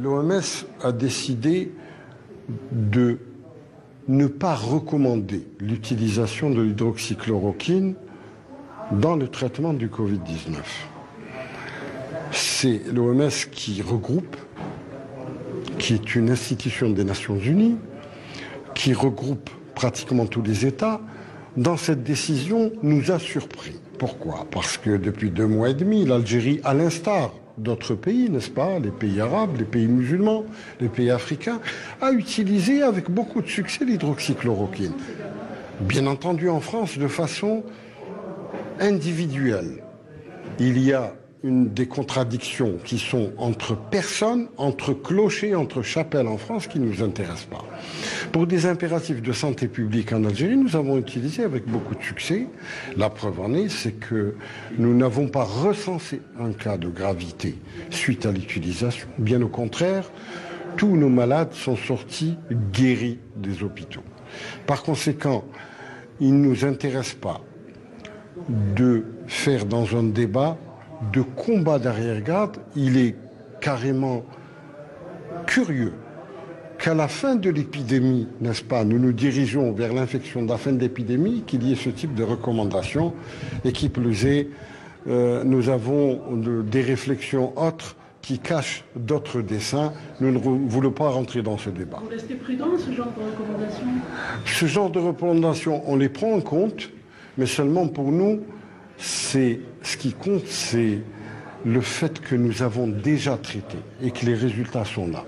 L'OMS a décidé de ne pas recommander l'utilisation de l'hydroxychloroquine dans le traitement du Covid-19. C'est l'OMS qui regroupe, qui est une institution des Nations Unies, qui regroupe pratiquement tous les États, dans cette décision nous a surpris. Pourquoi? Parce que depuis deux mois et demi, l'Algérie, à l'instar d'autres pays, n'est-ce pas, les pays arabes, les pays musulmans, les pays africains, a utilisé avec beaucoup de succès l'hydroxychloroquine. Bien entendu en France de façon individuelle. Il y a une des contradictions qui sont entre personnes, entre clochers, entre chapelles en France qui ne nous intéressent pas. Pour des impératifs de santé publique en Algérie, nous avons utilisé avec beaucoup de succès. La preuve en est, c'est que nous n'avons pas recensé un cas de gravité suite à l'utilisation. Bien au contraire, tous nos malades sont sortis guéris des hôpitaux. Par conséquent, il ne nous intéresse pas de faire dans un débat de combat d'arrière-garde, il est carrément curieux qu'à la fin de l'épidémie, n'est-ce pas, nous nous dirigeons vers l'infection de la fin de l'épidémie, qu'il y ait ce type de recommandations et qui plus est, euh, nous avons des réflexions autres qui cachent d'autres dessins. Nous ne voulons pas rentrer dans ce débat. Vous restez prudent, ce genre de recommandations Ce genre de recommandations, on les prend en compte, mais seulement pour nous, c'est ce qui compte, c'est le fait que nous avons déjà traité et que les résultats sont là.